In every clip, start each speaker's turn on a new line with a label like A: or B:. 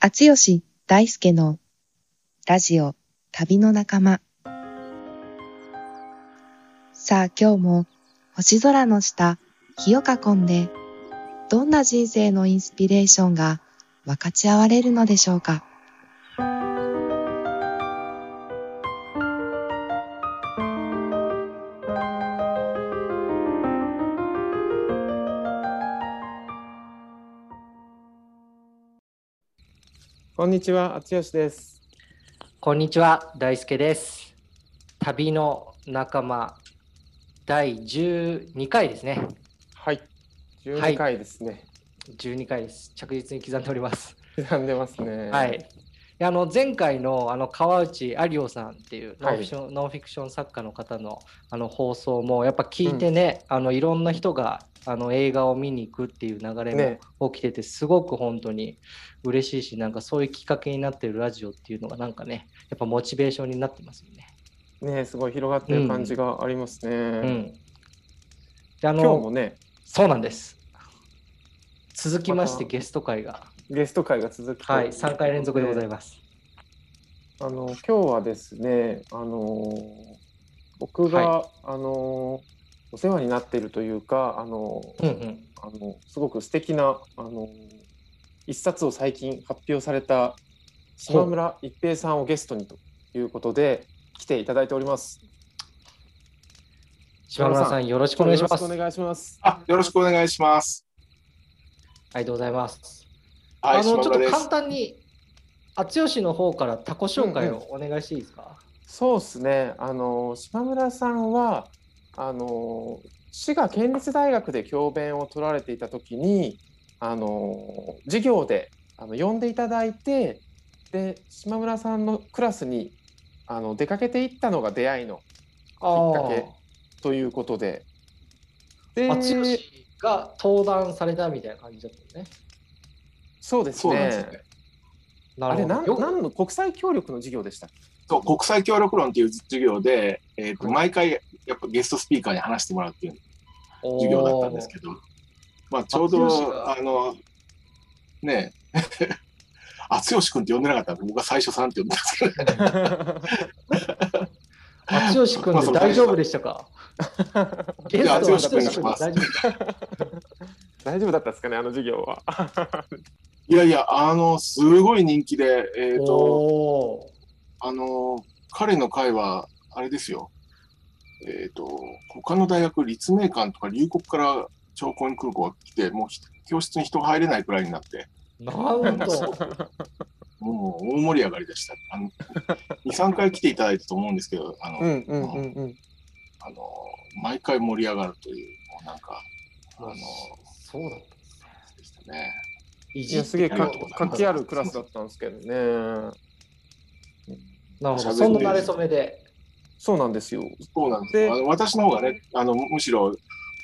A: 厚吉大輔のラジオ旅の仲間。さあ今日も星空の下、火を囲んで、どんな人生のインスピレーションが分かち合われるのでしょうか。
B: こんにちは、あつよしです。
C: こんにちは、大輔です。旅の仲間第12回ですね。
B: はい、12
C: はい
B: 回ですね。
C: 12回です。着実に刻んでおります。
B: 刻んでますね。
C: はい。であの前回のあの川内有夫さんっていうノン
B: はい
C: フィクション,、ノンフィクション作家の方のあの放送もやっぱ聞いてね、あのいろんな人があの映画を見に行くっていう流れ
B: ね
C: も起きてて、すごく本当に嬉しいしなんかそういうきっかけになってるラジオっていうのがなんかねやっぱモチベーションになってますよね。
B: ね、すごい広がってる感じがありますね。
C: うん、であ
B: 今日
C: の
B: もね、
C: そうなんです。続きましてゲスト会が、
B: ゲスト会が続き
C: はい、3回連続でござい
B: ま
C: ます。
B: す。あの今日はですね、あの僕が、
C: は
B: あのお世話になっているというか、あの、
C: うんうん。
B: あのすごく素敵なあの一冊を最近発表された島村一平さんをゲストにということで来ていただいております。
C: 島村さん、よろしくお願いします。
B: よろしくお願いします。
D: あ、よろしくお願いします。
C: ありがとうございます。
D: はい、
C: あの、ちょっと簡単に、あつよしの方からタコ紹介をお願いしていいですか、
B: そうですね。あの島村さんはあの滋賀県立大学で教鞭を取られていた時にあの授業であの呼んでいただいてで島村さんのクラスにあの出かけていったのが出会いの
C: あ
B: きっかけということで。で
C: あ、あつよしが登壇されたみたいな感じだったのね。
B: そうです
D: そうなんです
B: ね
D: ね。。
B: あれなん
C: よ
B: 何の国際協力の授業でしたっけ？
D: そう国際協力論っていう授業で、えーと
B: はい
D: 毎回やっぱゲストスピーカーに話してもらうっていう授業だったんですけど、まあちょうど
C: が。
D: あのねえ。あつよし君って呼んでなかったんで僕は最初さんって呼んでたんですけど、
C: あつよし君で大丈夫でしたか。ゲストはあつよし君で
D: じゃあ
C: 大丈夫
B: 大丈夫だったですかねあの授業は。
D: いやいやあのすごい人気で、えーとあの彼の会はあれですよ。えっ、と他の大学立命館とか龍谷から長江空港が来てもうひ教室に人が入れないくらいになって
C: なんと。
D: もう大盛り上がりでした。あの2、3回来ていただいたと思うんですけど、あの、
B: うんうんうんうん。
D: あの毎回盛り上がるという、もうなんか、あの、
C: そうだったんですね。
D: でしたね。
C: い
B: すげえ活気あるクラスだったんですけどね。
C: なるほど、そんな慣れ初めで。
B: そうなんですよ。
D: そうなんです私の方がね、あのむしろ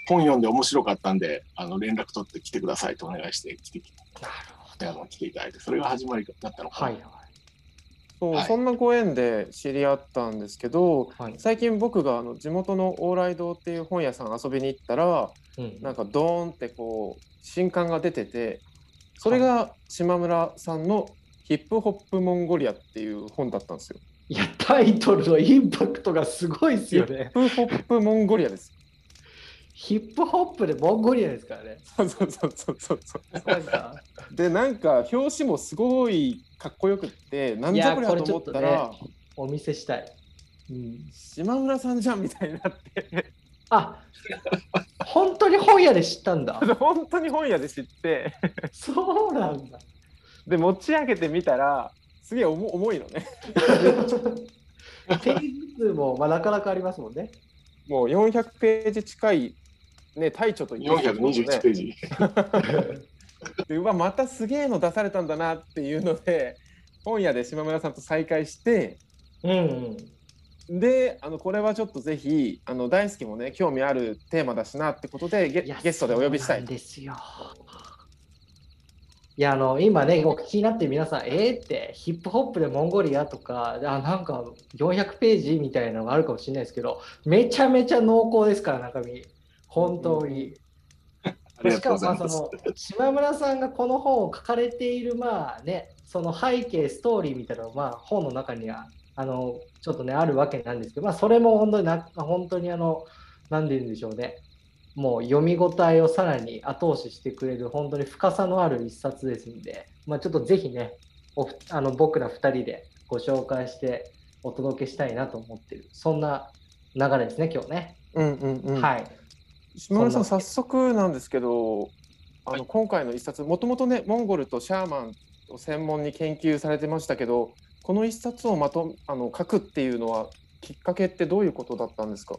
D: 本読んで面白かったんで、あの連絡取って来てくださいとお願いして来てあの来ていただいて、それが始まりだったのかな。
C: はいはい。
B: そう、
D: はい
B: そんなご縁で知り合ったんですけど、
C: はい
B: 最近僕があの地元の往来堂っていう本屋さん遊びに行ったら、
C: うん
B: なんかドーンってこう新刊が出てて、それが島村さんのヒップホップモンゴリアっていう本だったんですよ。
C: いや、タイトルのインパクトがすごいです
B: ヒ
C: よね。
B: ップホップモンゴリアです。
C: ヒップホップでモンゴリアですからね。
B: そうそうそうそうそうそう。でなんか表紙もすごいかっこよくってなんじゃこりゃ
C: と
B: 思ったら、
C: ね、お見せしたい。うん、
B: 島村さんじゃんみたいになって
C: あ、本当に本屋で知ったんだ。
B: 本当に本屋で知って
C: そうなんだ。
B: で持ち上げてみたらすげえ重重いのね
C: ページ数も、まあ、なかなかありますもんね。
B: もう400ページ近いね大著といい
D: 421ページ。
B: でうわまたすげえの出されたんだなっていうので本屋で島村さんと再会して
C: うんうん。
B: であのこれはちょっとぜひあの大好きもね興味あるテーマだしなってことでゲゲストでお呼びしたい
C: そうなんですよ。いや、あの、今ね、お聞きになって皆さん、えーって、ヒップホップでモンゴリアとか、あなんか400ページみたいなのがあるかもしれないですけど、めちゃめちゃ濃厚ですから、中身。本当に。
D: ありが
C: しかもまあその島村さんがこの本を書かれているまあねその背景ストーリーみたいなのがまあ本の中にはあのちょっとねあるわけなんですけどまあそれも本当にな本当にあの何て言うんでしょうねもう読み応えをさらに後押ししてくれる本当に深さのある一冊ですんで、まあ、ちょっとぜひねおふあの僕ら2人でご紹介してお届けしたいなと思ってる。そんな流れですね今日ね、
B: うんうんうん。
C: はい。
B: 島村さん早速なんですけど、あの
D: はい。
B: 今回の一冊もともとねモンゴルとシャーマンを専門に研究されてましたけど、この一冊をまとあの書くっていうのはきっかけってどういうことだったんですか？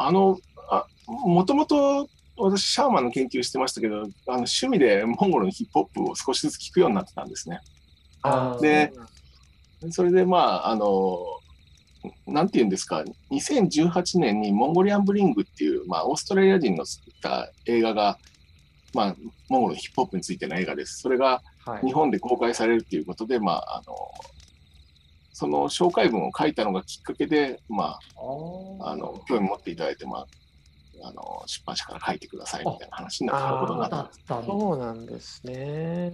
D: あの、あもともと私、シャーマンの研究してましたけど、あの趣味でモンゴルのヒップホップを少しずつ聞くようになってたんですね。でそれで、まあ、あの、なんていうんですか、2018年にモンゴリアンブリングっていう、まあ、オーストラリア人の作った映画が、まあ、モンゴルのヒップホップについての映画です。それが
C: はい
D: 日本で公開されるっていうことで、まあ、あの、その紹介文を書いたのがきっかけで、まあ、あの、興味持っていただいて、まあ、あの、出版社から書いてくださいみたいな話になったことになったで
B: そうなんですね。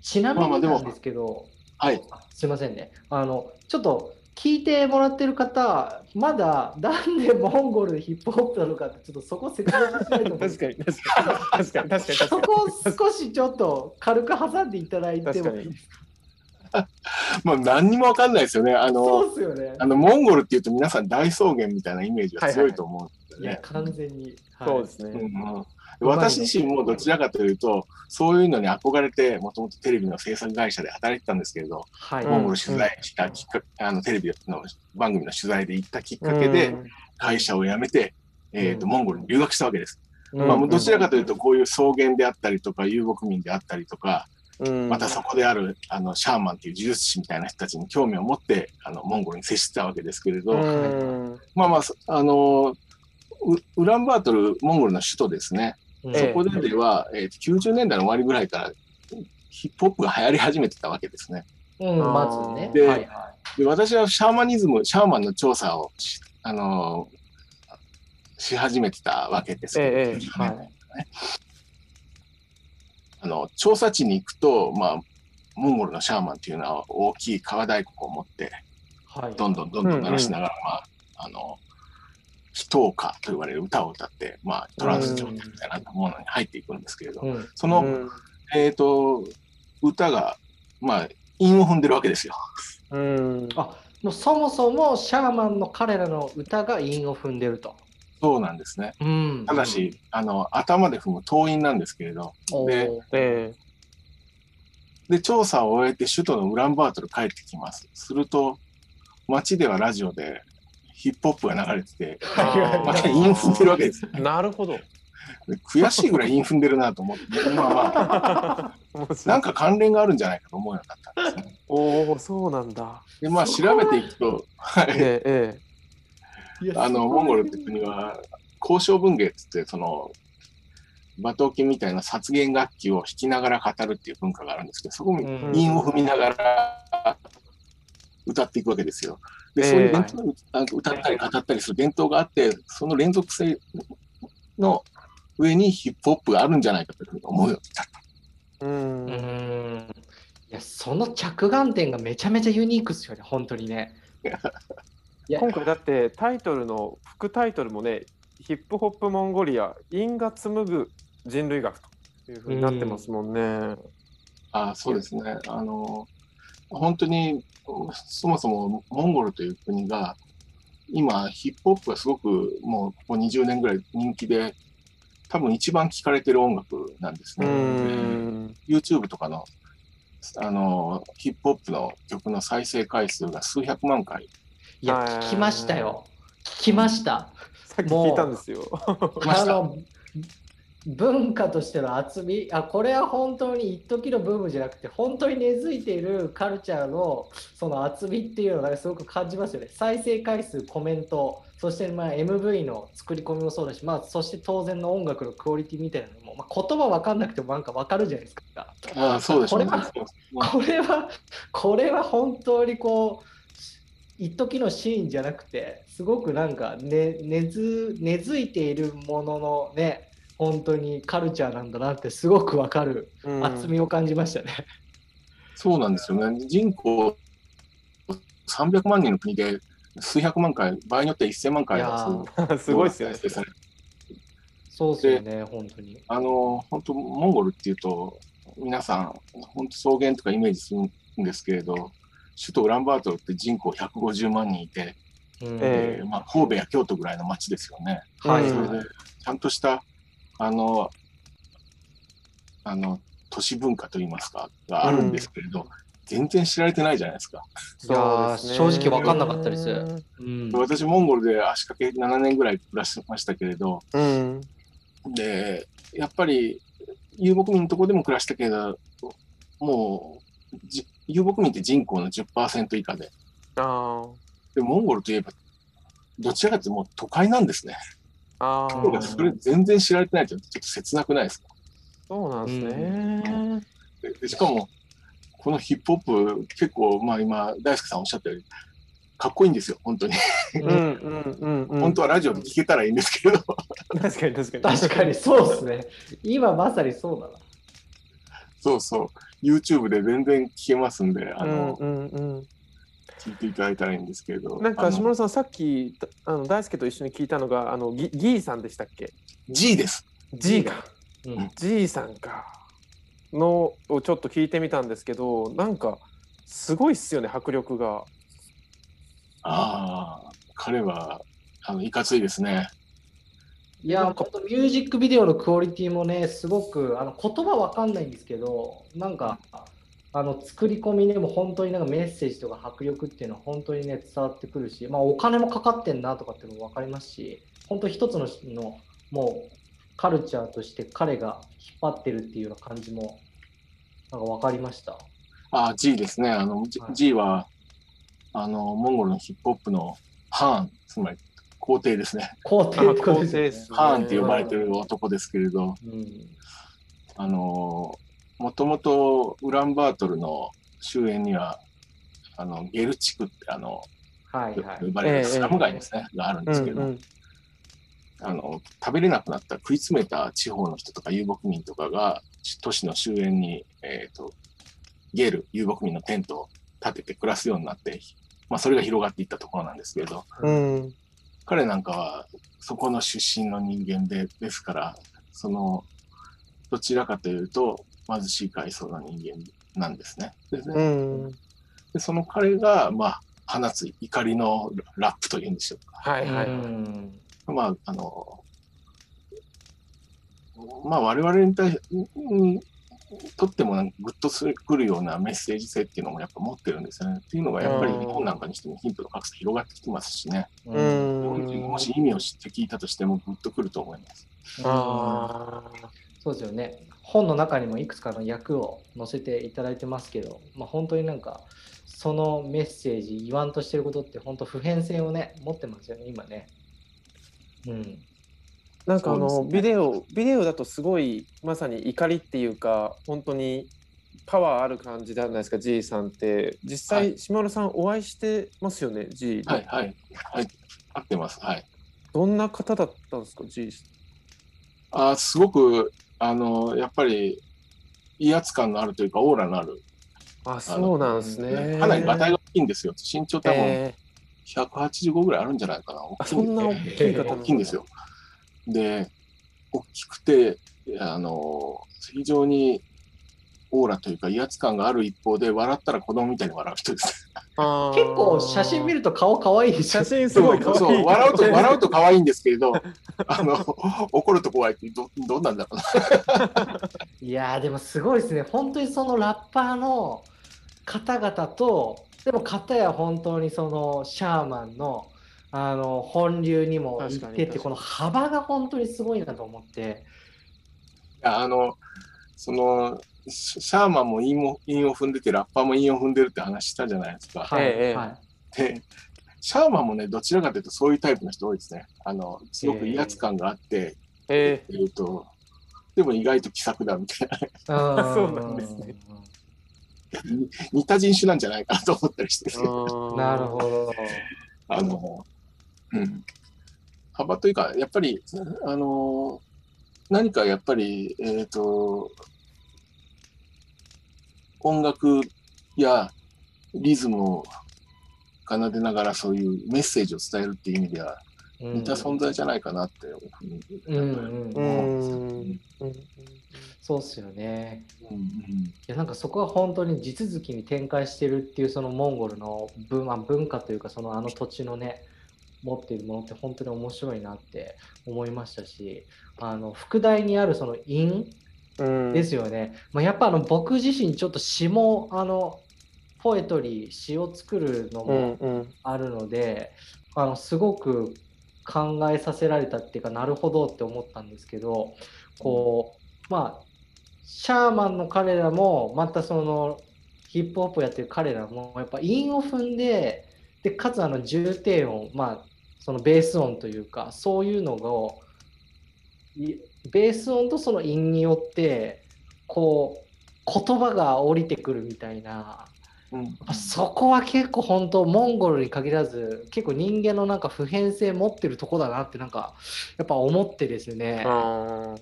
C: ちなみ
D: まあまあでも
C: になんですけど、
D: はい。
C: あすいませんね。あの、ちょっと聞いてもらってる方、まだなんでモンゴルでヒップホップなのかって、ちょっとそこ説明しないと思うんです
B: 確かに確かに確かに確かに確かに。
C: そこを少しちょっと軽く挟んでいただいてもいいですか？
D: まあ、何にもわかんないですよね。あの、
C: そうですよね
D: あ。の、モンゴルっていうと皆さん大草原みたいなイメージが強いと思うんですよ
C: いや、
D: ね。
C: 完全に。はい
B: そうですね。
D: うんうん私自身もどちらかというと、そういうのに憧れて、もともとテレビの制作会社で働いてたんですけれど、
C: はい。
B: うん
D: モンゴル取材したきっかけ、あのテレビの番組の取材で行ったきっかけで、会社を辞めて、えーと
C: うん
D: モンゴルに留学したわけです。
B: うん
D: まあ、どちらかというと、こういう草原であったりとか、遊牧民であったりとか、
B: うん、
D: またそこであるあのシャーマンっていう呪術師みたいな人たちに興味を持ってあのモンゴルに接してたわけですけれど、
B: うん
D: まあまあ、そあのウウランバートル、モンゴルの首都ですね、そこででは、えー90年代の終わりぐらいからヒップホップが流行り始めてたわけですね。
C: うん、まずね。
D: で
C: はいは
D: で私はシャーマニズム、シャーマンの調査をし,、あのし始めてたわけですけど、
B: ええ
C: い。
D: 90
C: はい。
D: あの調査地に行くと、まあ、モンゴルのシャーマンっていうのは大きい川大鼓を持って、
C: はい。
D: どんどんどんどん鳴らしながら、まあ、あの、祈祷歌と言われる歌を歌って、まあ、トランス状態みたいなものに入っていくんですけれど、
C: うん。
D: その、
B: うん
D: えっ、と、歌が、まあ、韻を踏んでるわけですよ。
B: うん
C: あもうそもそもシャーマンの彼らの歌が韻を踏んでると。
D: そうなんですね。
C: うん
D: ただし、あの、頭で踏む頭韻なんですけれど、で
C: おー
B: え
D: で、調査を終えて首都のウランバートル帰ってきます。すると、街ではラジオでヒップホップが流れてて、
B: あ
D: また韻踏んでるわけです。
B: えなるほど。
D: で悔しいぐらい韻踏んでるなと思って、まあまあ、
B: 面白い
D: なんか関連があるんじゃないかと思うようになったんですね。
B: おお、そうなんだ。
D: で、まあ調べていくと、はい、
B: ええ
D: あの、モンゴルって国は、交渉文芸っつって、その、馬頭琴みたいな殺言楽器を弾きながら語るっていう文化があるんですけど、そこに
C: うん
D: 韻を踏みながら歌っていくわけですよ。で、そういう伝統、あの歌ったり語ったりする伝統があって、その連続性の上にヒップホップがあるんじゃないかというふうに思うようになった。
B: えうん
C: いやその着眼点がめちゃめちゃユニークですよね、本当にね。
B: 今回だってタイトルの副タイトルもね、ヒップホップモンゴリア、因が紡ぐ人類学というふうになってますもんね。
D: あそうですね。あの、本当に、そもそもモンゴルという国が、今、ヒップホップがすごくもうここ20年ぐらい人気で、多分一番聴かれてる音楽なんです
B: う
D: ね。
B: ん。
D: YouTube とかの、あの、ヒップホップの曲の再生回数が数百万回。
C: いや、
B: はい
C: 聞きましたよ。聞きました。
B: さっき聞いたんですよ。
C: あの文化としての厚みあこれは本当に一時のブームじゃなくて本当に根付いているカルチャーのその厚みっていうのがすごく感じますよね再生回数コメントそしてまあ MV の作り込みもそうだし、まあ、そして当然の音楽のクオリティみたいなのも、まあ、言葉分かんなくてもなんか分かるじゃないですか
D: ああ、そうでしょうね
C: これは。これはこれは本当にこう一時のシーンじゃなくてすごくなんか、ね、根づ根付いているもののね本当にカルチャーなんだなってすごくわかる
B: うん
C: 厚みを感じましたね。
D: そうなんですよね。人口300万人の国で数百万回、場合によっては1000万回
B: すごいですよね。
C: そうですよね、本当に。
D: あの、本当モンゴルっていうと、皆さん、本当草原とかイメージするんですけれど、首都ウランバートルって人口150万人いて、
C: うん
B: え
D: えーまあ、神戸や京都ぐらいの街ですよね。
C: はい、
B: うん
D: それでちゃんとした、あの、あの、都市文化といいますか、があるんですけれど、全然知られてないじゃないですか。
C: いやー
B: そうですね
C: 正直わかんなかったですうん
D: 私、モンゴルで足掛け7年ぐらい暮らしてましたけれど、
B: うん。
D: で、やっぱり遊牧民のところでも暮らしたけど、もうじ遊牧民って人口の10%以下で、
B: あ
D: でモンゴルといえば、どちらかというともう都会なんですね。
B: あ。あ
D: それ全然知られてないってちょっと切なくないですか？
B: そうなんですね。
D: ででしかも、このヒップホップ、結構、まあ今、大輔さんおっしゃったように、かっこいいんですよ、本当に。
B: うんうんうんうん。
D: 本当はラジオで聞けたらいいんですけど、
B: 確かに確かに。
C: 確かにそうですね。今まさにそうだな。
D: そうそう、YouTube で全然聞けますんで、あの、
B: うんうんうん。
D: 聞いていただいたらいいんですけれど。
B: なんか下村さんさっきあの大輔と一緒に聞いたのがあのギギーさんでしたっけ
D: ？G です。
B: G か
C: うん、
B: G さんかのをちょっと聞いてみたんですけどなんかすごいっすよね迫力が
D: ああ、彼は、あの、いかついですね。
C: いや、ミュージックビデオのクオリティもね、すごくあの言葉わかんないんですけど、なんかあの作り込みでも本当になんかメッセージとか迫力っていうのは本当にね伝わってくるし、まあお金もかかってんなとかっていうのもわかりますし、本当一つののもうカルチャーとして彼が引っ張ってるっていうような感じもなんかわかりました。
D: ああ、G ですね。あの、G
C: はい
D: G は、あの、モンゴルのヒップホップのハーン、つまり皇帝ですね。
C: 皇帝ってことですよね。
D: ハーンって呼ばれてる男ですけれど、
C: うん。
D: あの、もともとウランバートルの終焉には、あの、ゲル地区って、あの、
C: はいはい。
D: 呼ばれるスラム街ですね、があるんですけど、
B: うんうん。
D: あの、食べれなくなった食い詰めた地方の人とか遊牧民とかが、都市の終焉に、えっ、と、ゲール、遊牧民のテントを建てて暮らすようになって、まあ、それが広がっていったところなんですけれど、
B: うん
D: 彼なんかはそこの出身の人間で、ですから、その、どちらかというと、貧しい階層の人間なんですね。でね
B: うん
D: でその彼が、まあ、放つ怒りのラップというんでしょうか。
B: はいはい、
C: うん
D: まあ、あの、まあ、我々に対しにとってもなんかグッとするくるようなメッセージ性っていうのもやっぱ持ってるんですよね。っていうのがやっぱり
B: うん
D: 日本なんかにしても貧富の格差広がってきてますしね。
B: う
C: うん
B: ん
D: もし意味を知って聞いたとしてもグッとくると思います。
B: あ
C: そうですよね。本の中にもいくつかの役を載せていただいてますけど、まあ、本当になんかそのメッセージ言わんとしてることって本当普遍性をね持ってますよね今ね。うん。
B: なんかあの、
D: ね
B: ビデオビデオだとすごいまさに怒りっていうか本当にパワーある感じじゃないですか G さんって実
D: は
B: 際島村さんお会いしてますよね G
D: はいはい。はい。合ってます。はい。
B: どんな方だったんですか G
D: あーすごく、あの、やっぱり威圧感のあるというか、オーラのある。
B: あ
D: あ
B: そうなんですね
D: かなり馬体が大きいんですよ。身長多分
B: え
D: 185ぐらいあるんじゃないかな。大きいんですよ。で、大きくて、あの、非常にオーラというか威圧感がある一方で、笑ったら子供みたいに笑う人です。
C: 結構写真見ると顔可愛い
B: 写真すごい可愛い
D: そう笑うと、笑うと可愛いんですけれど、あの、怒ると怖いってど、どうなんだろうな。
C: いやーでもすごいですね。本当にそのラッパーの方々と、でも方や本当にそのシャーマンのあの本流にも行ってて、この幅が本当にすごいなと思って。
D: あの、その、シシャーマンも韻も韻を踏んでて、ラッパーも韻を踏んでるって話したじゃないですか。
C: はい、
B: ええ
C: はい。
D: で、シャーマンもね、どちらかというとそういうタイプの人多いですね。あの、すごく威圧感があって、
B: え
D: えっ、と、でも意外と気さくだみたいな。
B: そうなんですね
D: 似た人種なんじゃないかなと思ったりして、
B: ー、
C: なるほど。
D: あの、うん。幅というか、やっぱり、あの、何かやっぱり、えっ、と、音楽やリズムを奏でながらそういうメッセージを伝えるっていう意味では
C: うん
D: 似た存在じゃないかなって
C: そうっすよね。
D: うんうん。
C: いやなんかそこは本当に地続きに展開してるっていうそのモンゴルの文,、まあ、文化というかそのあの土地のね持っているものって本当に面白いなって思いましたしあの副題にあるその韻
B: うん。
C: ですよね、まあ、やっぱあの僕自身ちょっと詩もあのポエトリー詩を作るの
B: う
C: も
B: んうん。
C: あるので、あのすごく考えさせられたっていうかなるほどって思ったんですけどこうまあシャーマンの彼らもまたそのヒップホップをやってる彼らもやっぱ韻を踏んででかつあの重低音まあそのベース音というかそういうのをいベース音とその韻によってこう言葉が降りてくるみたいな。
D: うん。
C: やっぱそこは結構本当モンゴルに限らず結構人間のなんか普遍性持ってるとこだなってなんかやっぱ思ってですね。
B: あ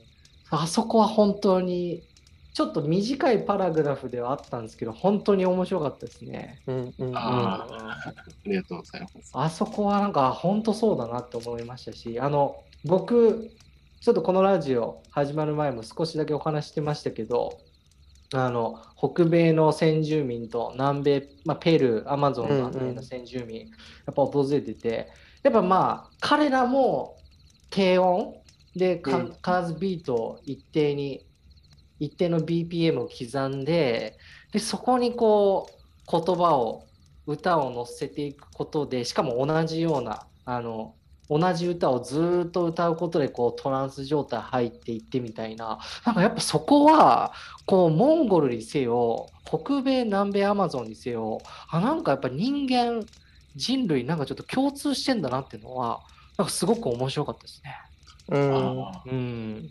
C: あそこは本当にちょっと短いパラグラフではあったんですけど本当に面白かったですね。
B: ーうんうんうん
D: あありがとうございます。
C: あそこはなんか本当そうだなって思いましたしあの僕ちょっとこのラジオ始まる前も少しだけお話ししてましたけどあの北米の先住民と南米、まあ、ペルーアマゾンのあたりの先住民、やっぱ訪れててやっぱまあ彼らも低音でか
B: うん
C: 必ずビートを一定に一定の BPM を刻んででそこにこう言葉を歌を乗せていくことでしかも同じようなあの同じ歌をずーっと歌うことでこうトランス状態入っていってみたいな。なんかやっぱそこはこうモンゴルにせよ北米南米アマゾンにせよあなんかやっぱ人間人類なんかちょっと共通してんだなっていうのはなんかすごく面白かったですね。
B: うん。
D: あ
C: うん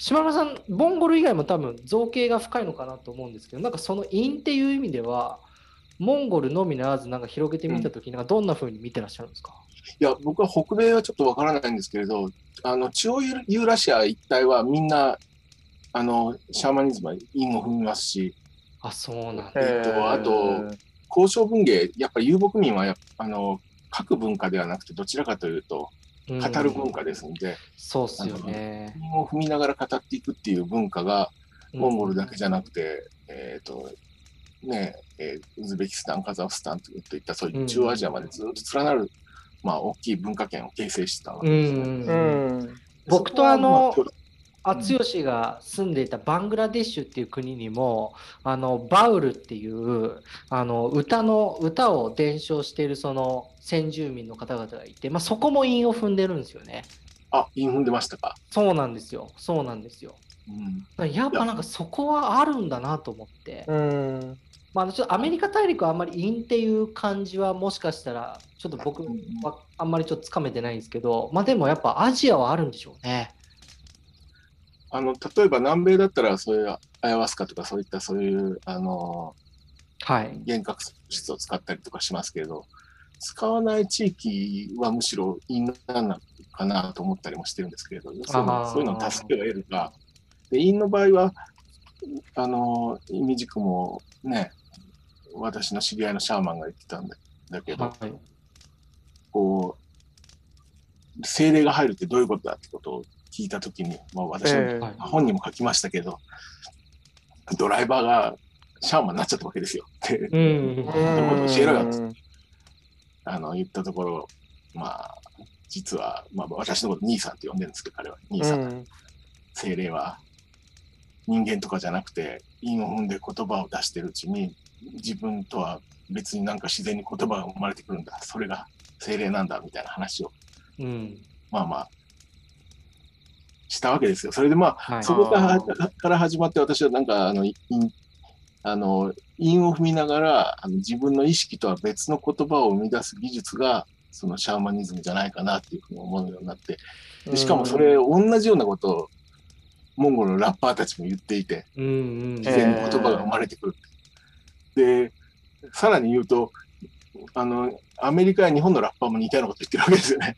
C: 島村さん、モンゴル以外も多分造形が深いのかなと思うんですけど、なんかその因っていう意味では、モンゴルのみならず、なんか広げてみたときに、なんかどんな風に見てらっしゃるんですか、
D: いや、僕は北米はちょっとわからないんですけれど、あの中央ユーラシア一帯はみんな、あのシャーマニズムは韻を踏みますし、
C: あ、そうなんだ。
D: えっとあと交渉文芸、やっぱり遊牧民はあの書く文化ではなくて、どちらかというと、
C: うん
D: 語る文化ですので、
C: そうっすよね。
D: 韻を踏みながら語っていくっていう文化が、モンゴルだけじゃなくて、えっ、と、ねえーウズベキスタン、カザフスタンといったそういう中央アジアまでずっと連なる、まあ、大きい文化圏を形成してたわけですね。
C: うん。
B: う
C: うん。
B: ん
C: 僕とあの
D: そこは
C: あつよしが住んでいたバングラデシュっていう国にもあのバウルっていうあの歌の歌を伝承しているその先住民の方々がいて、まあ、そこも韻を踏んでるんですよね。
D: まあ、あ、韻踏んでましたか？
C: そうなんですよ。そうなんですよ。
D: うん。
C: やっぱなんかそこはあるんだなと思って、
B: うん
C: まあ、あのちょっとアメリカ大陸はあんまり韻っていう感じはもしかしたらちょっと僕はあんまりちょっとつかめてないんですけど、まあ、でもやっぱアジアはあるんでしょうね。
D: あの、例えば南米だったら、そういうアヤワスカとかそういったそういう、あの、
C: はい。
D: 幻覚質を使ったりとかしますけれど、使わない地域はむしろ韻なのかなと思ったりもしてるんですけれど、そういうのを助けを得るか、で韻の場合は、あの、意味軸もね、私の知り合いのシャーマンが言ってたんだだけど、
C: はい。
D: こう、精霊が入るってどういうことだってことを聞いたときに、まあ、私も
B: え
C: はい
D: 本にも書きましたけど、ドライバーがシャーマンになっちゃったわけですよ。で
C: うん。
D: そういうこと教えろよっつっ
B: うん
D: あの言ったところ、まあ、実は、まあ、私のこと兄さんって呼んでるんですけど、彼は兄さん、
B: うん
D: 精霊は人間とかじゃなくて、韻を踏んで言葉を出してるうちに、自分とは別になんか自然に言葉が生まれてくるんだ。それが精霊なんだみたいな話を、
C: うん。
D: まあまあ、したわけですよ。それでまあ、
C: はい。
D: そこから始まって、私はなんか、あの、韻あの韻を踏みながらあの、自分の意識とは別の言葉を生み出す技術が、そのシャーマニズムじゃないかなっていうふうに思うようになって、でしかもそれ、同じようなことを、モンゴルのラッパーたちも言っていて。自然に言葉が生まれてくる。で、さらに言うと、あの、アメリカや日本のラッパーも似たようなこと言ってるわけですよね。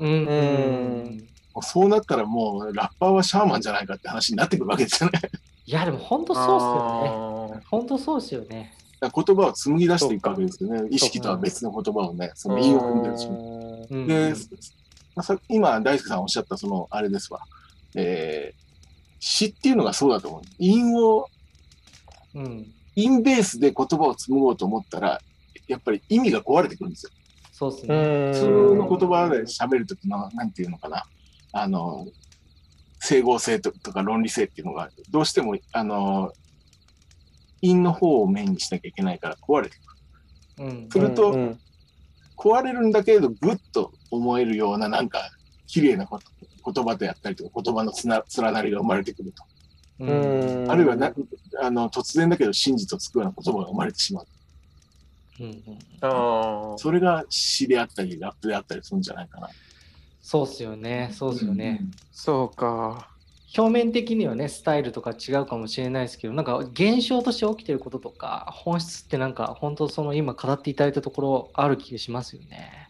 C: うん
D: そうなったらもうラッパーはシャーマンじゃないかって話になってくるわけですよね。
C: いや、でも本当そうっすよね。
B: あ
C: 本当そうっすよね。
D: 言葉を紡ぎ出していくわけですよね。意識とは別の言葉をね、その
B: ー
D: 韻を踏んでるし。
C: うん
D: で、まあさ今、大輔さんおっしゃった、その、あれですわ。えー詩っていうのがそうだと思う。韻を、
C: うん、
D: 韻ベースで言葉を紡ごうと思ったら、やっぱり意味が壊れてくるんですよ。
C: そうっすね。
B: 普
D: 普通の言葉で喋るときの、なんていうのかな。あの、整合性ととか論理性っていうのが、どうしても、あの、韻の方をメインにしなきゃいけないから壊れてくる。
C: うん
D: すると
B: うんうん
D: 壊れるんだけれど、ぐっと思えるような、なんか、綺麗なこと言葉であったりとか、言葉のつな連なりが生まれてくると。
C: う
B: うんん
D: あるいはなあの突然だけど真実をつくような言葉が生まれてしまう。
C: うんうん
B: あー
D: それが詩であったり、ラップであったりするんじゃないかな。
C: そうっすよね。そうっすよね。
B: そうか。
C: 表面的にはね、スタイルとか違うかもしれないですけど、なんか現象として起きてることとか、本質ってなんか本当その今語っていただいたところある気がしますよね。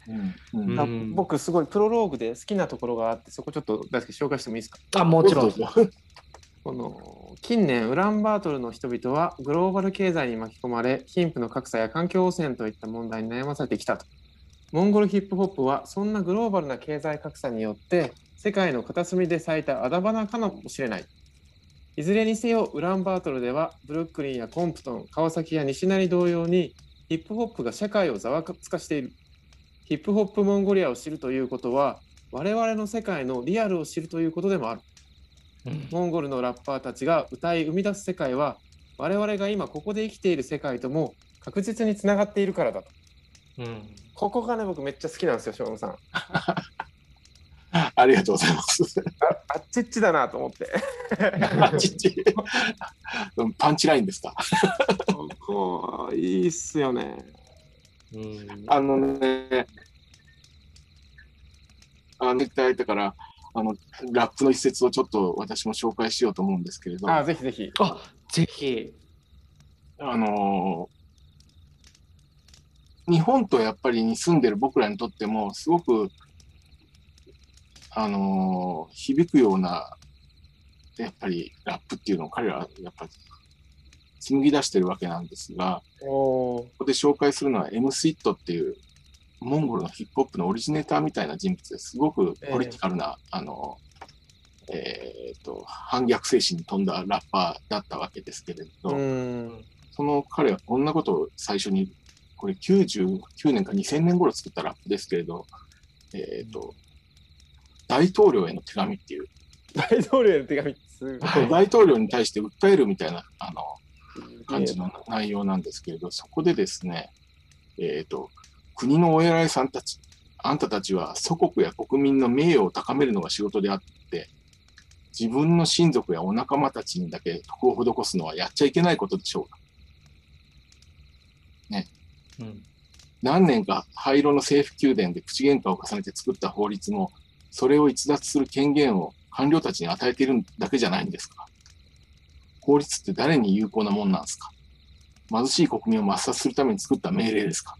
D: うん。うん。
B: あ
C: うん
B: 僕すごいプロローグで好きなところがあってそこちょっと大輔紹介してもいいですか？
C: あ、もちろん。
B: この近年ウランバートルの人々はグローバル経済に巻き込まれ貧富の格差や環境汚染といった問題に悩まされてきたとモンゴルヒップホップはそんなグローバルな経済格差によって世界の片隅で咲いたあだ花かもしれない。いずれにせよウランバートルではブルックリンやコンプトン川崎や西成同様にヒップホップが社会をざわつかしている。ヒップホップモンゴリアを知るということは我々の世界のリアルを知るということでもある。
C: うん。
B: モンゴルのラッパーたちが歌い生み出す世界は我々が今ここで生きている世界とも確実につながっているからだと。
C: うん
B: ここがね僕めっちゃ好きなんですよ、しょうさん。あ
D: ありがとうございます。
B: あっちっちだなと思って。
D: あちっちうん パンチラインですか？
B: ここいいっすよね。
C: うん
D: あのね、あの、いただいたから、あの、ラップの一節をちょっと私も紹介しようと思うんですけれど、
B: あ
D: あ
B: ぜひぜひ。
C: あぜひ。
D: のー日本とやっぱりに住んでる僕らにとっても、すごく、あのー響くような、やっぱりラップっていうのを彼らはやっぱり紡ぎ出してるわけなんですが、ここで紹介するのは M スイットっていうモンゴルのヒップホップのオリジネーターみたいな人物ですごくポリティカルな、あの、えーと、反逆精神に富んだラッパーだったわけですけれど、
B: うん。
D: その彼はこんなことを最初に、これ99年か2000年頃作ったラップですけれど、えーと、大統領への手紙っていう、
B: 大統領への手紙。すごい。
D: 大統領に対して訴えるみたいな、あの、感じの内容なんですけれど、そこでですね、えっ、と、国のお偉いさんたち、あんたたちは祖国や国民の名誉を高めるのが仕事であって、自分の親族やお仲間たちにだけ徳を施すのはやっちゃいけないことでしょうか。
C: うん
D: 何年か灰色の政府宮殿で口喧嘩を重ねて作った法律も、それを逸脱する権限を官僚たちに与えているだけじゃないんですか？法律って誰に有効なもんなんですか？貧しい国民を抹殺するために作った命令ですか？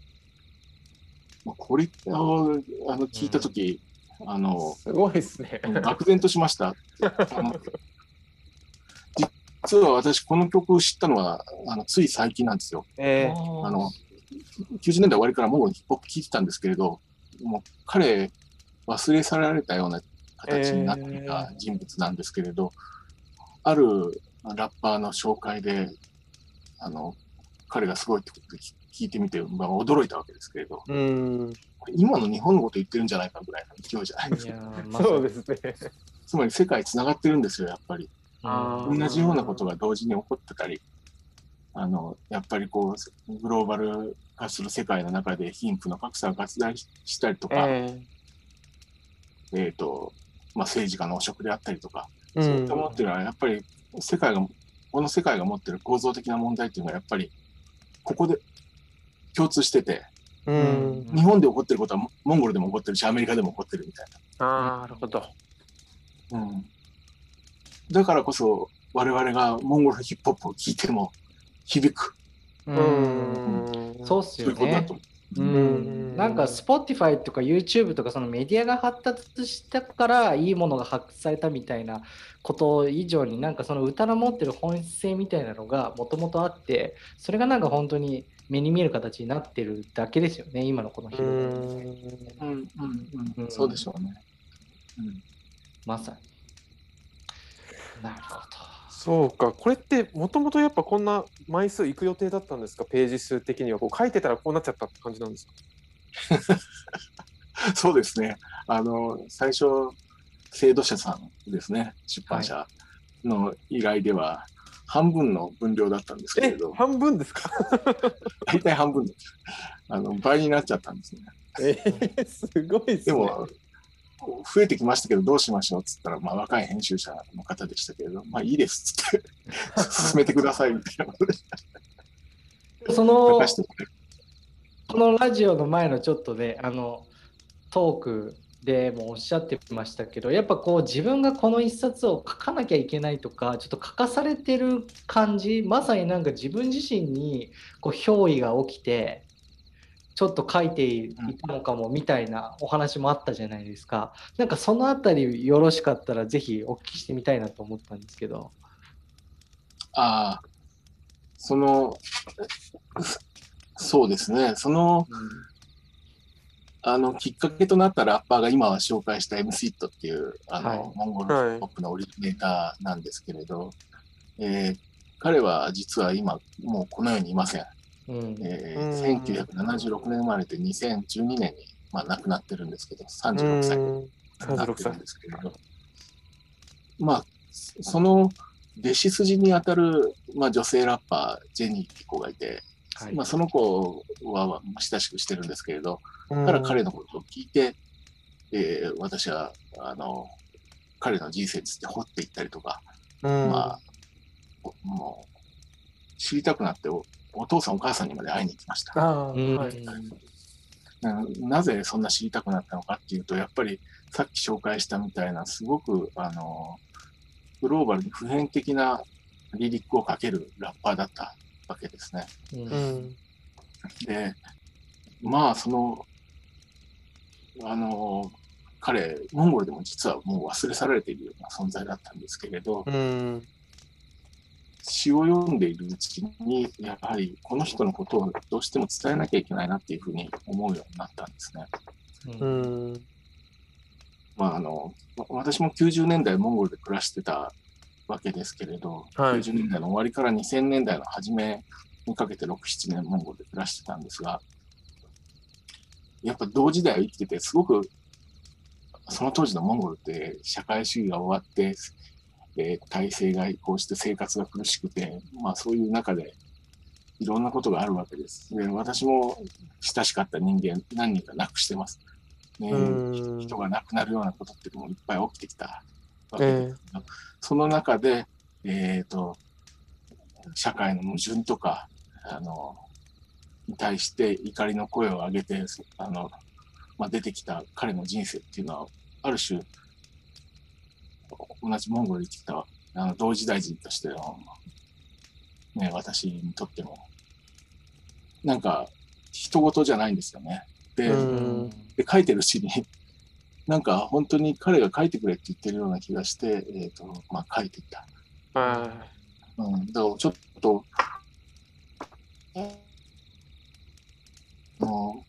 D: まあこれをあの聞いたとき、あの、
B: すごいっすね。
D: 愕然としました。実は私、この曲を知ったのは、あのつい最近なんですよ。
B: え
D: あの、90年代終わりからもうヒップホップ聴いてたんですけれど、もう彼、忘れ去られたような形になっていた人物なんですけれど、あるラッパーの紹介で、あの、彼がすごいってことで聞いてみて、まあ、驚いたわけですけれど、
B: ーうん。
D: 今の日本のこと言ってるんじゃないかぐらいの勢いじゃないですか。
B: そうですね。
D: つまり世界つながってるんですよ、やっぱり。同じようなことが同時に起こってたり、あの、やっぱりこう、グローバル化する世界の中で貧富の格差が拡大したりとか、
B: え
D: えっ、と、まあ、政治家の汚職であったりとか、
B: ー
D: そういったものっていうのは、やっぱり世界が、この世界が持ってる構造的な問題っていうのは、やっぱり、ここで共通してて、
B: うん。
D: 日本で起こってることはモモンゴルでも起こってるし、アメリカでも起こってるみたい
B: あーなるほど。
D: な。うん。だからこそ、我々がモンゴルのヒップホップを聴いても響く。
B: う
C: うん。
B: ん。
C: そうっすよね。
D: う。
B: ん。
C: ん、なんか Spotify とか YouTube とかそのメディアが発達したからいいものが発掘されたみたいなこと以上になんかその歌の持ってる本質性みたいなのがもともとあってそれがなんか本当に目に見える形になってるだけですよね今のこの
B: う
C: 広がり
B: ん
D: うん。うん。うん、
C: うん。
D: そうでしょうね。うん。
C: まさに。なるほど
B: そうか。これってもともとやっぱこんな枚数いく予定だったんですか？ページ数的には。こう書いてたらこうなっちゃったって感じなんですか？
D: そうですね。あの、最初、制度者さんですね、出版社の依頼では、半分の分量だったんですけ
B: え
D: れど、
B: 半分ですか？
D: 大体半分です。あの倍になっちゃったんですね。
B: えー、すごいですね。
D: でも、増えてきましたけど、どうしましょうっつったら、まあ、若い編集者の方でしたけれど、まあ、いいですっつって、進めてくださいみたいなことで。
C: その
D: 任してもらえる。
C: このラジオの前のちょっとねあのトークでもおっしゃってましたけどやっぱこう自分がこの一冊を書かなきゃいけないとかちょっと書かされてる感じまさになんか自分自身にこう憑依が起きてちょっと書いていたのかもみたいなお話もあったじゃないですか。なんかそのあたりよろしかったらぜひお聞きしてみたいなと思ったんですけど。
D: ああ、その、そうですね、その、あの、きっかけとなったラッパーが今は紹介した MCIT っていう、あの、
C: はい。
D: モンゴルポップのオリジネーターなんですけれど、えー彼は実は今、もうこの世にいません。
C: うん。
D: え
B: うん。
D: ー1976年生まれて2012年に、まあ、亡くなってるんですけど、36歳
B: うん
D: になって
B: 36歳
D: るんですけれど、まあ、その弟子筋にあたる、まあ、女性ラッパー、ジェニーって子がいて、
C: はい。
D: まあ、その子は親しくしてるんですけれど、
B: うん。
D: から彼のことを聞いて、えー私はあの彼の人生について掘っていったりとか、
B: うん。
D: まあ、おもう知りたくなってお、お父さんお母さんにまで会いに行きました。
B: はい。
D: ななぜそんな知りたくなったのかっていうと、やっぱりさっき紹介したみたいな、すごくあのグローバルに普遍的なリリックをかけるラッパーだったわけですね。
C: うん
B: うん。
D: で、まあ、その、あの、彼、モンゴルでも実はもう忘れ去られているような存在だったんですけれど、
B: うん。
D: 詩を読んでいるうちに、やはりこの人のことをどうしても伝えなきゃいけないなっていうふうに思うようになったんですね。
B: う
C: うん
B: ん。
D: まあ、あの、わ私も90年代モンゴルで暮らしてたわけですけれど、
B: はい
D: 90年代の終わりから2000年代の初めにかけて6、7年モンゴルで暮らしてたんですが、やっぱ同時代を生きてて、すごく、その当時のモンゴルって社会主義が終わって、えー体制が移行して生活が苦しくて、まあそういう中でいろんなことがあるわけです。で私も親しかった人間何人か亡くしてます。ね
B: うん
D: 人が亡くなるようなことってもいっぱい起きてきたわけですけど、その中で、えー、と社会の矛盾とかあのに対して怒りの声を上げてあの、まあ、出てきた彼の人生っていうのはある種同じモンゴルに生きてきたあの同時代人としての、ね、私にとってもなんか人事じゃないんですよね。で,、
B: うん
D: で書いてるうちになんか本当に彼が書いてくれって言ってるような気がして、えーとまあ、書いていった。
B: は
D: うん、だからちょっと、あの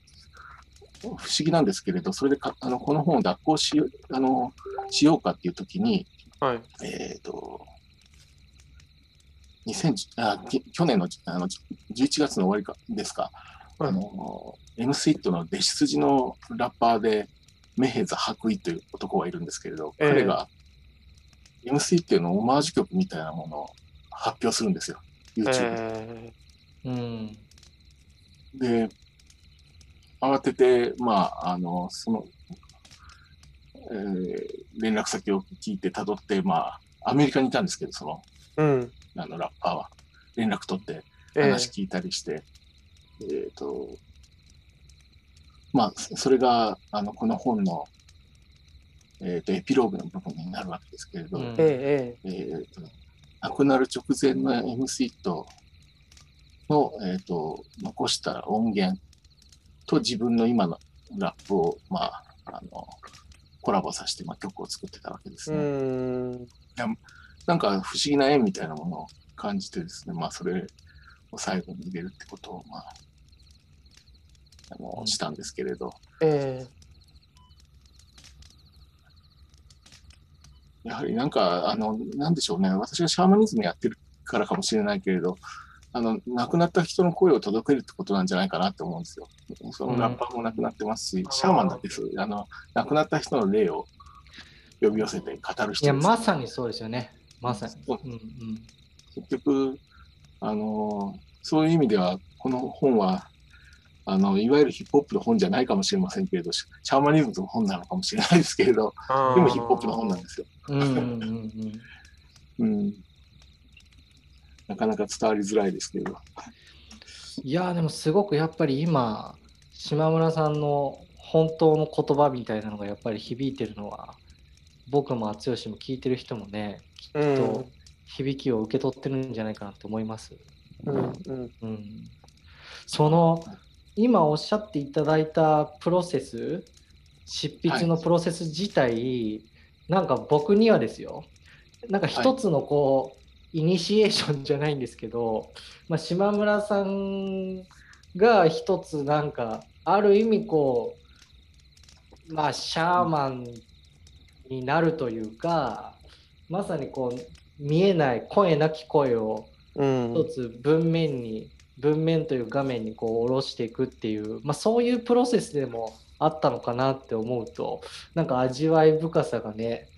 D: 不思議なんですけれど、それでかあのこの本を脱行しよあのしようかっていうときに、
B: い。はい。
D: えっ、と、2010あき去年のあの11月の終わりかですか、
B: はい
D: あの M スイットの弟子筋のラッパーで、メヘザ・ハクイという男がいるんですけれど、
B: ええ
D: 彼が M スイットのオマージュ曲みたいなものを発表するんですよ、YouTube で。
B: え
C: うん
D: で、慌てて、まあ、あの、その、えー連絡先を聞いて辿って、まあ、アメリカにいたんですけど、その、
B: ー、うん。
D: あの、ラッパーは。連絡取って、
B: え
D: 話聞いたりして、えっ、と、まあ、そそれが、あの、この本の、えっ、と、エピローグの部分になるわけですけれど、
C: うん
B: えええ
D: えー、と亡くなる直前の M スイートの、えー、と残した音源と自分の今のラップを、まあ、あの、コラボさせて、まあ、曲を作ってたわけです
B: う
D: ね。
B: ん。
D: なんか不思議な縁みたいなものを感じてですね、まあ、それを最後に入れるってことを、まあ、あの、
C: うん
D: したんですけれど、
B: え
D: やはりなんか、あの、なんでしょうね、私がシャーマニズムやってるからかもしれないけれど、あの、亡くなった人の声を届けるってことなんじゃないかなって思うんですよ。そのラッパーも亡くなってますし、シャーマンだってそうあの、亡くなった人の霊を呼び寄せて語る
C: いや、
D: 人です。
C: まさにそうですよね。まさに。
D: そう
C: うんうん。
D: 結局、あの、そういう意味では、この本は、あの、いわゆるヒップホップの本じゃないかもしれませんけれど、シャーマニズムの本なのかもしれないですけれど、
B: ー
D: でもヒップホップの本なんですよ。
C: うんうんうん
D: うん。なかなか伝わりづらいですけれど。
C: いやーでもすごくやっぱり今島村さんの本当の言葉みたいなのがやっぱり響いてるのは僕も剛も聞いてる人もねきっ
B: うん
C: と響きを受け取ってるんじゃないかなと思います。
B: うんうん
C: うん、その今おっしゃっていただいたプロセス執筆のプロセス自体、なんか僕にはですよなんか一つのこう、イニシエーションじゃないんですけど、まあ、島村さんが一つなんかある意味こうまあシャーマンになるというかまさにこう見えない声なき声を
B: うん
C: 一つ文面に文面という画面にこう下ろしていくっていう、まあ、そういうプロセスでもあったのかなって思うとなんか味わい深さがね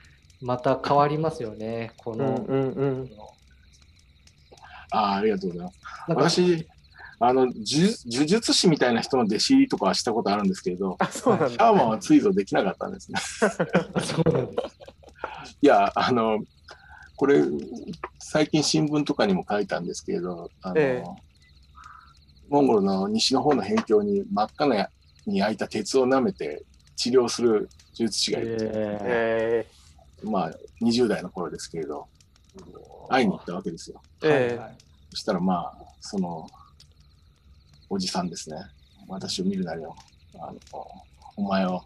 C: また変わりますよねこ
B: うん
C: の。
B: うんうん
D: ああ、ありがとうございます。私、あの、呪呪術師みたいな人の弟子入りとかはしたことあるんですけれど、
B: あそうなん
D: シャ
B: だ
D: ーマンは追蔵できなかったんですね。
C: そうなんです。
D: いや、あの、これ、最近新聞とかにも書いたんですけれど、あの、
B: ええ
D: モンゴルの西の方の辺境に真っ赤なに焼いた鉄を舐めて治療する呪術師がいる、
C: え
B: え
D: まあ、20代の頃ですけれど、会いに行ったわけですよ。
B: ーえ
D: そしたらまあ、その、おじさんですね。私を見るなりの、あの、お前は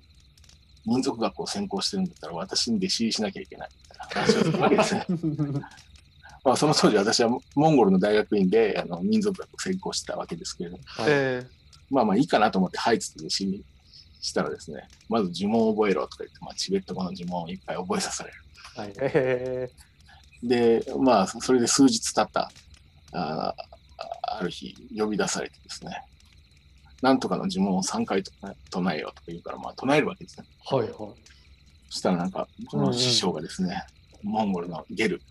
D: 民族学を専攻してるんだったら私に弟子入りしなきゃいけないみたいな話をするわけですね。まあ、その当時私はモンゴルの大学院であの民族学を専攻してたわけですけれど、
B: え
D: まあまあいいかなと思って入って弟子にしたらですね、まず呪文を覚えろとか言って、まあ、チベット語の呪文をいっぱい覚えさせられる。
C: はい
B: ーえ
D: で、まあ、それで数日経った、あある日、呼び出されてですね、なんとかの呪文を3回と唱えようとか言うから、まあ、唱えるわけですね。
C: はいはい。
D: そしたらなんか、その師匠がですね、モンゴルのゲル、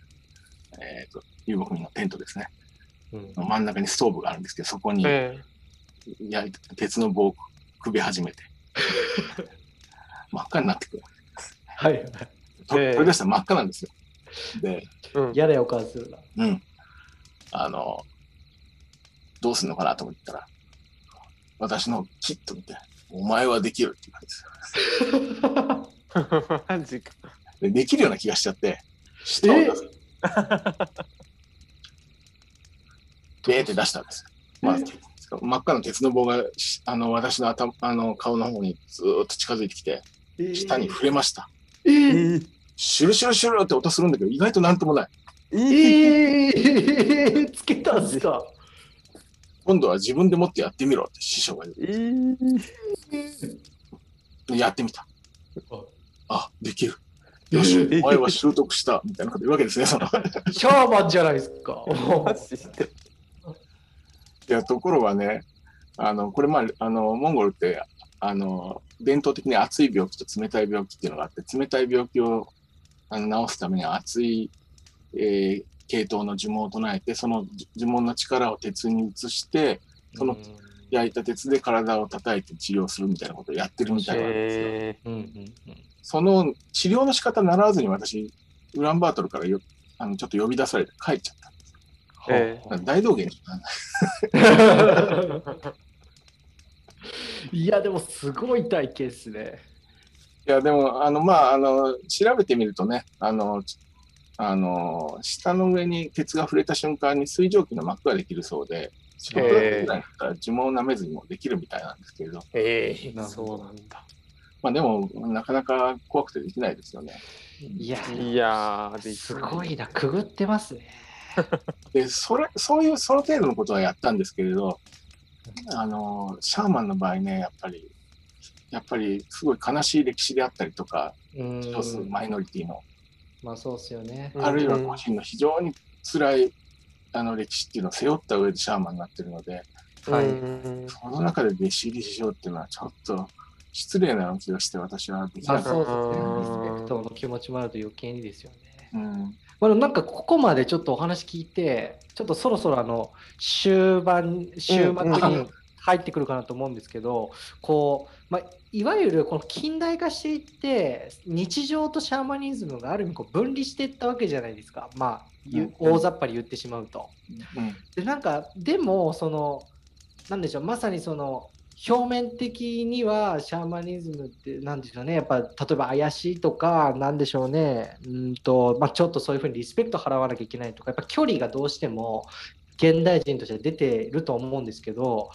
D: えっ、と、遊牧民のテントですね、
C: うん。
D: 真ん中にストーブがあるんですけど、そこに
B: ーえ。
D: 焼いて鉄の棒をくべ始めて、真っ赤になってくる。
C: はいはい。
D: と
B: ええ。
D: 取り出したら真っ赤なんですよ。で、
B: ーうん
C: 嫌な予感するな。
D: うん。あの、どうすんのかなと思ったら、私のキット見て、お前はできるって言うんですよ。
B: マジか
D: でできるような気がしちゃって、舌を出す。ベーって出したんですよ。まあ、真っ赤な鉄の棒がしあの私の頭あの顔の方にずーっと近づいてきて、舌に触れました。
C: え
B: え
C: ー
B: ー
D: シュルシュルシュルって音するんだけど、意外となんともない。
B: えー
C: えー、つけたんすか？
D: 今度は自分でもってやってみろって師匠が言
B: えー
D: う。やってみた。あ、できる。
C: え
D: よし、
B: ー
D: お前は習得した、みたいなこと言うわけですね。そのい
C: シャーマンじゃないですか。
B: マジで
D: や、ところがね、あの、これまあ、あの、モンゴルって、あの、伝統的に熱い病気と冷たい病気っていうのがあって、冷たい病気をあの治すためには熱い、えー系統の呪文を唱えて、その呪文の力を鉄に移して、その焼いた鉄で体を叩いて治療するみたいなことをやってるみたいなんですよ。
B: え
C: うんうんうん
D: その治療の仕方習わずに私、ウランバートルからよあのちょっと呼び出されて帰っちゃった。
B: え
D: だから大道芸い
C: いやでもすごい体験ですね。
D: いや、でも、あの、まあ、あの、調べてみるとね、あの、ちあの、下の上に鉄が触れた瞬間に水蒸気の膜ができるそうで、仕事ができないんだったら呪文を舐めずにもできるみたいなんですけれど、
B: ええ
C: なるほど
B: そうなんだ。
D: まあでも、なかなか怖くてできないですよね。
C: いや
B: いや
C: すごいな、くぐってますね。
D: で、それ、そういう、その程度のことはやったんですけれど、あの、シャーマンの場合ね、やっぱり、やっぱりすごい悲しい歴史であったりとか、
C: うん
D: 少数マイノリティの、
C: まあそうっすよね。
B: うん
D: あるいは個人の非常に辛いあの歴史っていうのを背負った上でシャーマンになってるので、
C: はい
B: うん
D: その中で弟子入りしようっていうのはちょっと失礼な気がして私はできな
C: あ
D: かっ
C: そうですね。
B: うん
C: リスペクトの気持ちもあると余計にですよね。
D: た。うん
C: まあ、なんかここまでちょっとお話聞いて、ちょっとそろそろあの終盤、週末
B: うん
C: に入ってくるかなと思うんですけど、こう、まあ、いわゆるこの近代化していって、日常とシャーマニズムがある意味こう分離していったわけじゃないですか。まあ、大雑把に言ってしまうと。
D: うん。
C: でなんかでもそのなんでしょうまさにその表面的にはシャーマニズムってなんでしょうね。やっぱ例えば怪しいとかなんでしょうね。うんと、まあ、ちょっとそういうふうにリスペクト払わなきゃいけないとかやっぱ距離がどうしても現代人として出てると思うんですけど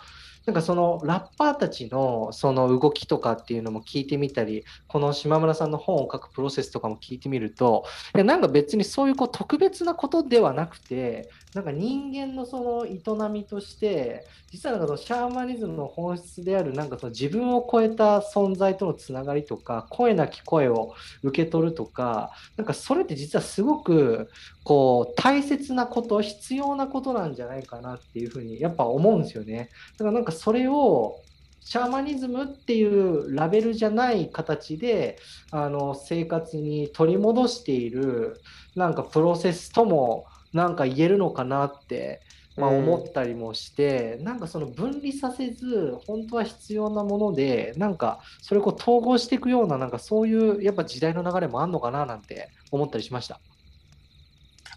C: なんかそのラッパーたちのその動きとかっていうのも聞いてみたりこの島村さんの本を書くプロセスとかも聞いてみるといやなんか別にそういうこう特別なことではなくてなんか人間のその営みとして実はなんかそのシャーマニズムの本質であるなんかその自分を超えた存在とのつながりとか声なき声を受け取るとかなんかそれって実はすごくこう大切なこと必要なことなんじゃないかなっていうふうにやっぱ思うんですよね。だからなんかそれをシャーマニズムっていうラベルじゃない形であの生活に取り戻しているなんかプロセスともなんか言えるのかなって、まあ、
B: うん
C: 思ったりもして、なんかその分離させず本当は必要なものでなんかそれをこう統合していくようななんかそういうやっぱ時代の流れもあるのかななんて思ったりしました。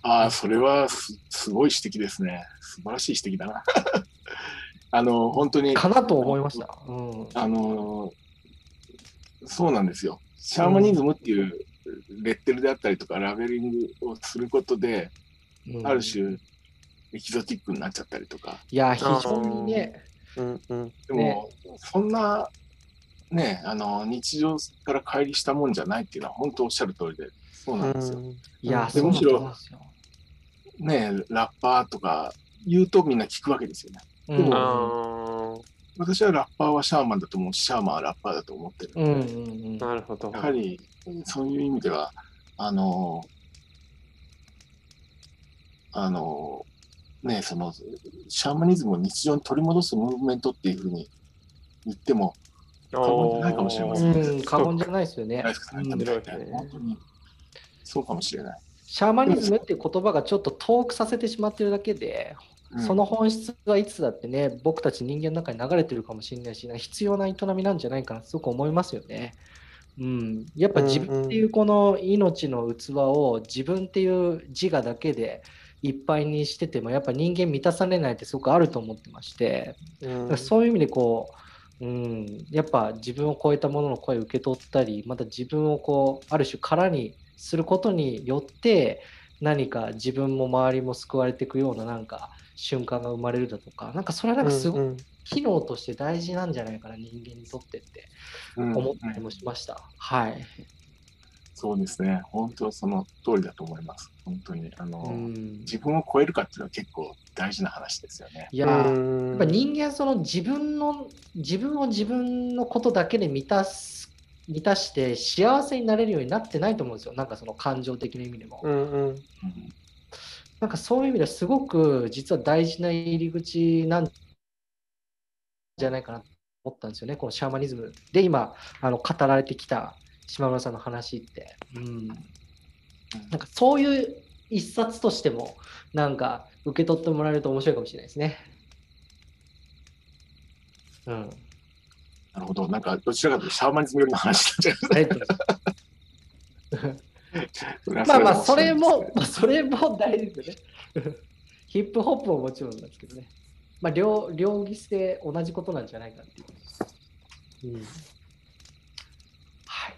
D: ああ、それはすすごい指摘ですね。素晴らしい指摘だな。あの、本当に、
C: かなと思いました。うん
D: あの、そうなんですよ。シャーマニズムっていうレッテルであったりとか、ラベリングをすることで、
C: うん
D: ある種、エキゾティックになっちゃったりとか、
C: いや非常にね、
B: うんうん
D: でも、そんな、ね、あの、日常から乖離したもんじゃないっていうのは、本当おっしゃる通りで、そうなんですよ。
C: いや
B: で
C: そうだと思うんですよ。
D: ね、ラッパーとか言うとみんな聞くわけですよね。
C: うん
D: も
B: あ
D: 私はラッパーはシャーマンだと思うし、シャーマンはラッパーだと思ってる。
C: うんうんうん
B: ーなるほど。
D: やはり、そういう意味では、あの、あの、ね、その、シャーマニズムを日常に取り戻すムーブメントっていうふうに言っても、過言じゃないかもしれませんね
C: うん、過言じゃないですよね
D: 大。好きさん言ったみたい
B: うん
D: で、本当に、そうかもしれない。
C: シャーマニズムっていう言葉がちょっと遠くさせてしまってるだけで、
D: うん
C: その本質はいつだってね、僕たち人間の中に流れてるかもしれないし、必要な営みなんじゃないかなすごく思いますよね。うん、やっぱ自分っていうこの命の器を自分っていう自我だけでいっぱいにしててもやっぱ人間満たされないってすごくあると思ってまして、
B: うん。
C: そういう意味でこう、うん、やっぱ自分を超えたものの声を受け取ったりまた自分をこうある種空にすることによって何か自分も周りも救われていくようななんか瞬間が生まれるだとかなんかそれはなんかすごく
B: うんうん
C: 機能として大事なんじゃないかな人間にとってって
D: うん
C: 思ったりもしました。はい、
D: そうですね。本当その通りだと思います。本当に。あの、
C: うん、
D: 自分を超えるかっていうのは結構大事な話ですよね。
C: いややっぱ人間その自分の自分を自分のことだけで満たす満たして幸せになれるようになってないと思うんですよなんかその感情的な意味でも、
B: うんうん
D: うん
C: なんかそういう意味ではすごく実は大事な入り口なんじゃないかなと思ったんですよねこのシャーマニズムで今あの語られてきた島村さんの話って、うん、なんかそういう一冊としてもなんか受け取ってもらえると面白いかもしれないですね。うん
D: なるほど。なんか、どちらかというとシャーマニズムよりの話になっちゃ
C: います
D: う。
C: まあまあ、それ
D: は
C: も、まあそれも大事ですよね。ヒップホップももちろんなんですけどね。まあ、両両義性同じことなんじゃないかっていう。うん、はい。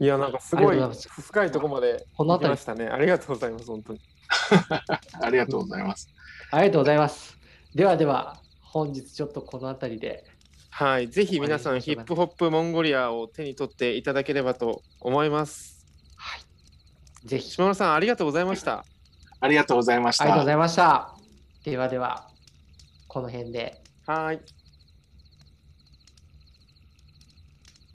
B: いや、なんかすごい深いところまで行きましたね。ありがとうございます、本当に。
D: ありがとうございます。
C: ありがとうございます。ではでは、本日ちょっとこの辺りで。
B: はい、ぜひ皆さん、ヒップホップモンゴリアを手に取っていただければと思います。
C: はい。ぜひ。
B: 島村さん、ありがとうございました。
D: ありがとうございました。
C: ありがとうございました。ではでは、この辺で。
B: はい。